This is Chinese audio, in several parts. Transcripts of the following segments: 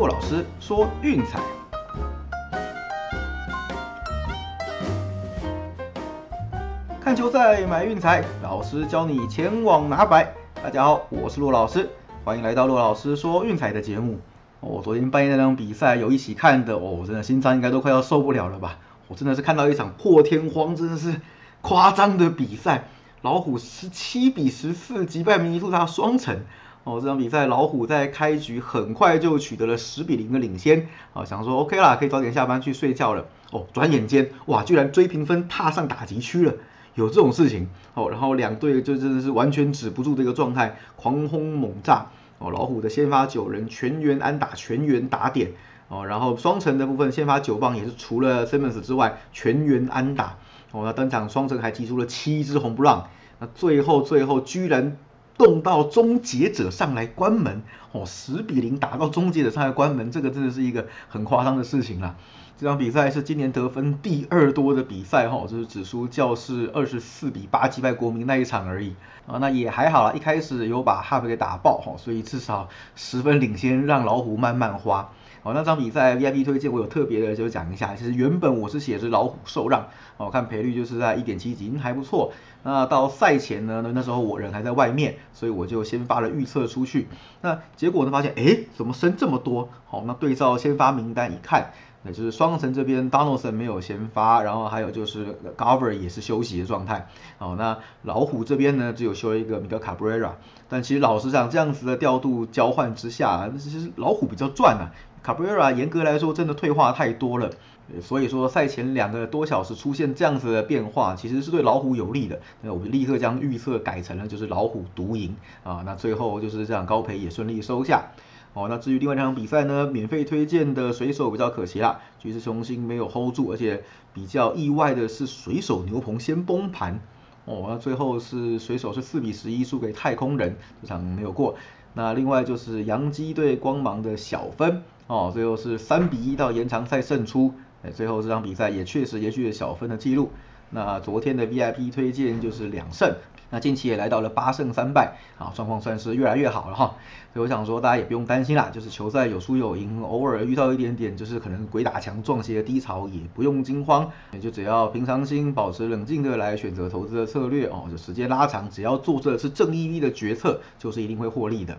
骆老师说运彩。看球赛买运彩，老师教你前往拿白。大家好，我是骆老师，欢迎来到骆老师说运彩的节目。哦，昨天半夜那场比赛有一起看的哦，真的心脏应该都快要受不了了吧？我真的是看到一场破天荒，真的是夸张的比赛。老虎十七比十四击败明尼苏达双城。哦，这场比赛老虎在开局很快就取得了十比零的领先。啊，想说 OK 啦，可以早点下班去睡觉了。哦，转眼间哇，居然追平分踏上打击区了，有这种事情。哦，然后两队就真的是完全止不住这个状态，狂轰猛炸。哦，老虎的先发九人全员安打，全员打点。哦，然后双城的部分先发九棒也是除了 Simmons 之外全员安打。哦，那登场双城还提出了七支红不让。那最后最后居然。动到终结者上来关门哦，十比零打到终结者上来关门，这个真的是一个很夸张的事情了。这场比赛是今年得分第二多的比赛哈，就是只输教室二十四比八击败国民那一场而已啊，那也还好啦，一开始有把哈维给打爆哈，所以至少十分领先，让老虎慢慢花。哦，那场比赛 VIP 推荐我有特别的就讲一下，其实原本我是写着老虎受让，我，看赔率就是在一点七几，还不错。那到赛前呢，那那时候我人还在外面，所以我就先发了预测出去。那结果呢，发现哎，怎么升这么多？好，那对照先发名单一看，那就是双城这边 Donaldson 没有先发，然后还有就是 Gover 也是休息的状态。哦，那老虎这边呢，只有休一个 Miguel Cabrera。但其实老实讲，这样子的调度交换之下，其实老虎比较赚啊。Cabrera 严格来说真的退化太多了，所以说赛前两个多小时出现这样子的变化，其实是对老虎有利的。那我们立刻将预测改成了就是老虎独赢啊，那最后就是这样高赔也顺利收下。哦，那至于另外两场比赛呢，免费推荐的水手比较可惜啦，橘子雄心没有 hold 住，而且比较意外的是水手牛棚先崩盘。哦，那最后是水手是四比十一输给太空人，这场没有过。那另外就是洋基对光芒的小分。哦，最后是三比一到延长赛胜出，哎，最后这场比赛也确实延续了小分的记录。那昨天的 VIP 推荐就是两胜，那近期也来到了八胜三败，啊，状况算是越来越好了哈。所以我想说，大家也不用担心啦，就是球赛有输有赢，偶尔遇到一点点就是可能鬼打墙撞鞋的低潮，也不用惊慌，也就只要平常心，保持冷静的来选择投资的策略哦，就时间拉长，只要做的是正 EV 的决策，就是一定会获利的。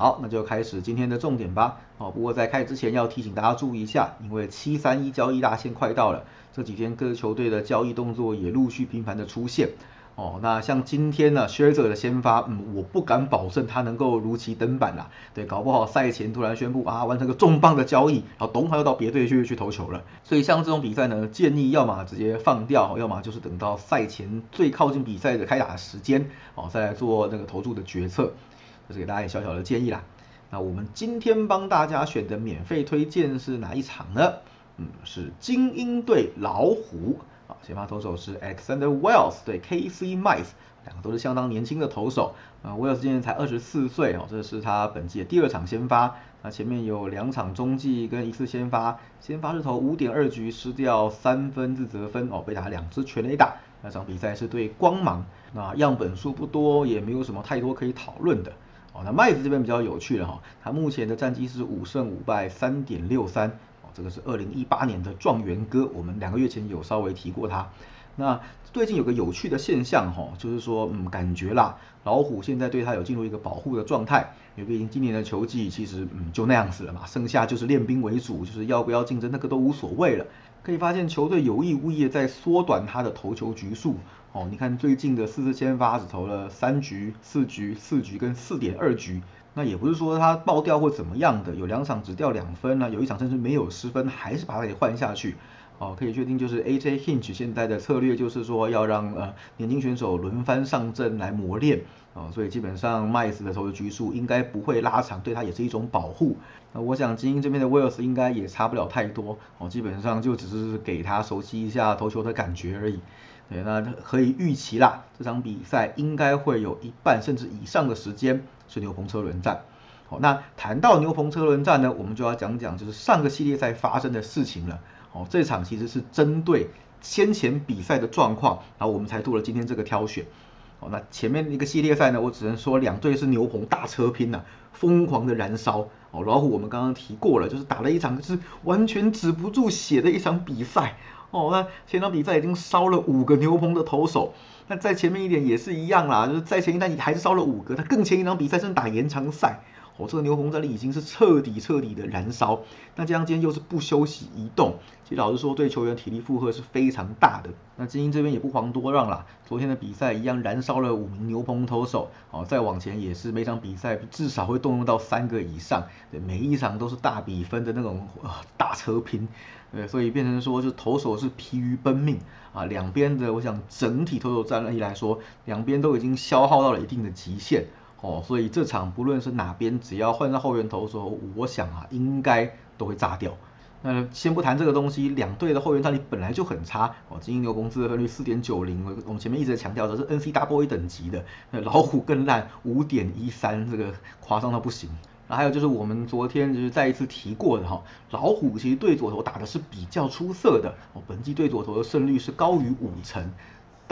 好，那就开始今天的重点吧。哦，不过在开始之前要提醒大家注意一下，因为七三一交易大限快到了，这几天各球队的交易动作也陆续频繁的出现。哦，那像今天呢，薛者的先发，嗯，我不敢保证他能够如期登板啦。对，搞不好赛前突然宣布啊，完成个重磅的交易，然后董他又到别队去去投球了。所以像这种比赛呢，建议要么直接放掉，要么就是等到赛前最靠近比赛的开打时间，哦，再来做那个投注的决策。这是给大家小小的建议啦。那我们今天帮大家选的免费推荐是哪一场呢？嗯，是精英对老虎啊，先发投手是 Alexander Wells 对 KC Mice，两个都是相当年轻的投手啊。Wells 今年才二十四岁哦，这是他本季的第二场先发。那前面有两场中继跟一次先发，先发是投五点二局失掉三分自责分哦，被打两支全垒打。那场比赛是对光芒，那样本数不多，也没有什么太多可以讨论的。哦，那麦子这边比较有趣了哈，他目前的战绩是五胜五败三点六三，哦，这个是二零一八年的状元哥，我们两个月前有稍微提过他。那最近有个有趣的现象哈，就是说，嗯，感觉啦，老虎现在对他有进入一个保护的状态，因为毕竟今年的球季其实嗯就那样子了嘛，剩下就是练兵为主，就是要不要竞争那个都无所谓了。可以发现球队有意无意在缩短他的投球局数。哦，你看最近的四次先发只投了三局、四局、四局跟四点二局，那也不是说他爆掉或怎么样的，有两场只掉两分呢，有一场甚至没有失分，还是把他给换下去。哦，可以确定就是 AJ Hinch 现在的策略就是说要让呃年轻选手轮番上阵来磨练。哦，所以基本上麦斯的投球局数应该不会拉长，对他也是一种保护。那我想精英这边的 Wells 应该也差不了太多。哦，基本上就只是给他熟悉一下投球的感觉而已。对，那可以预期啦，这场比赛应该会有一半甚至以上的时间是牛棚车轮战。好，那谈到牛棚车轮战呢，我们就要讲讲就是上个系列赛发生的事情了。哦，这场其实是针对先前比赛的状况，然后我们才做了今天这个挑选。哦，那前面一个系列赛呢，我只能说两队是牛棚大车拼呐，疯狂的燃烧。哦，老虎我们刚刚提过了，就是打了一场就是完全止不住血的一场比赛。哦，那前场比赛已经烧了五个牛棚的投手，那在前面一点也是一样啦，就是在前一单还是烧了五个，他更前一场比赛是打延长赛。哦，这个牛棚战力已经是彻底彻底的燃烧，那这样今天又是不休息移动，其实老实说对球员体力负荷是非常大的。那精英这边也不遑多让啦，昨天的比赛一样燃烧了五名牛棚投手，哦，再往前也是每场比赛至少会动用到三个以上，每一场都是大比分的那种啊大车拼，对，所以变成说就投手是疲于奔命啊，两边的我想整体投手战力来说，两边都已经消耗到了一定的极限。哦，所以这场不论是哪边，只要换上后援投手，我想啊，应该都会炸掉。那先不谈这个东西，两队的后援战力本来就很差。哦，金鹰牛工资的分率四点九零，我们前面一直在强调的是 N C W A 等级的。那老虎更烂，五点一三，这个夸张到不行。那还有就是我们昨天就是再一次提过的哈，老虎其实对左投打的是比较出色的。哦，本季对左投的胜率是高于五成。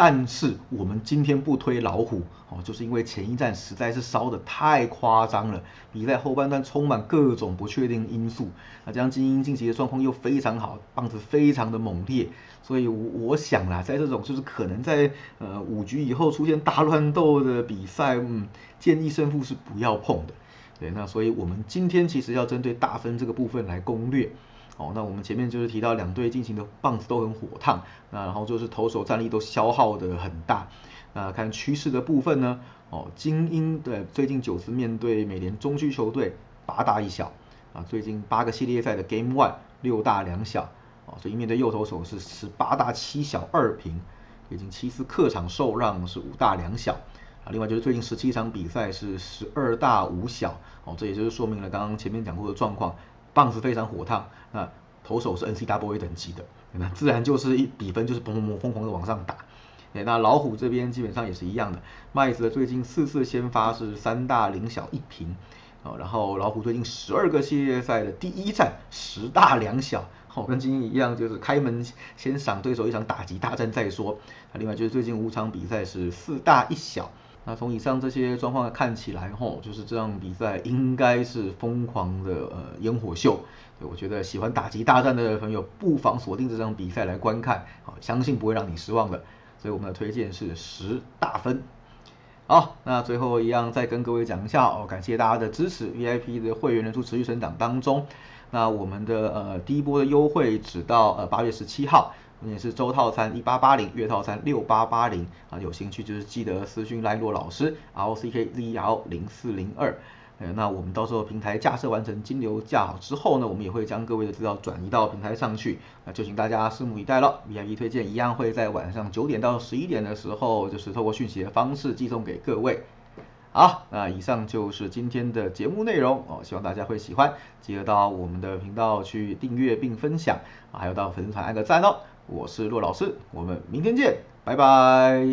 但是我们今天不推老虎哦，就是因为前一站实在是烧的太夸张了，比赛后半段充满各种不确定因素，那这样精英晋级的状况又非常好，棒子非常的猛烈，所以我我想啦，在这种就是可能在呃五局以后出现大乱斗的比赛，嗯，建议胜负是不要碰的。对，那所以我们今天其实要针对大分这个部分来攻略。哦，那我们前面就是提到两队进行的棒子都很火烫，那然后就是投手战力都消耗的很大。那看趋势的部分呢？哦，精英对最近九次面对美联中区球队八大一小啊，最近八个系列赛的 Game One 六大两小哦，所以面对右投手是十八大七小二平，已经七次客场受让是五大两小另外就是最近十七场比赛是十二大五小哦，这也就是说明了刚刚前面讲过的状况。棒子非常火烫，那投手是 N C W A 等级的，那自然就是一比分就是砰砰砰疯狂的往上打。哎，那老虎这边基本上也是一样的，麦子的最近四次先发是三大零小一平，哦，然后老虎最近十二个系列赛的第一战十大两小，好跟今天一样，就是开门先赏对手一场打击大战再说。啊另外就是最近五场比赛是四大一小。那从以上这些状况看起来，吼，就是这场比赛应该是疯狂的呃烟火秀。对我觉得喜欢打击大战的朋友，不妨锁定这场比赛来观看，好，相信不会让你失望的。所以我们的推荐是十大分。好，那最后一样再跟各位讲一下哦，感谢大家的支持，VIP 的会员人数持续成长当中。那我们的呃第一波的优惠只到呃八月十七号。也是周套餐一八八零，月套餐六八八零啊，有兴趣就是记得私讯赖洛老师，l c k z l 零四零二，呃，那我们到时候平台架设完成，金流架好之后呢，我们也会将各位的资料转移到平台上去，那就请大家拭目以待了。V I P 推荐一样会在晚上九点到十一点的时候，就是透过讯息的方式寄送给各位。好，那以上就是今天的节目内容哦，希望大家会喜欢，记得到我们的频道去订阅并分享，还有到粉丝团按个赞哦。我是骆老师，我们明天见，拜拜。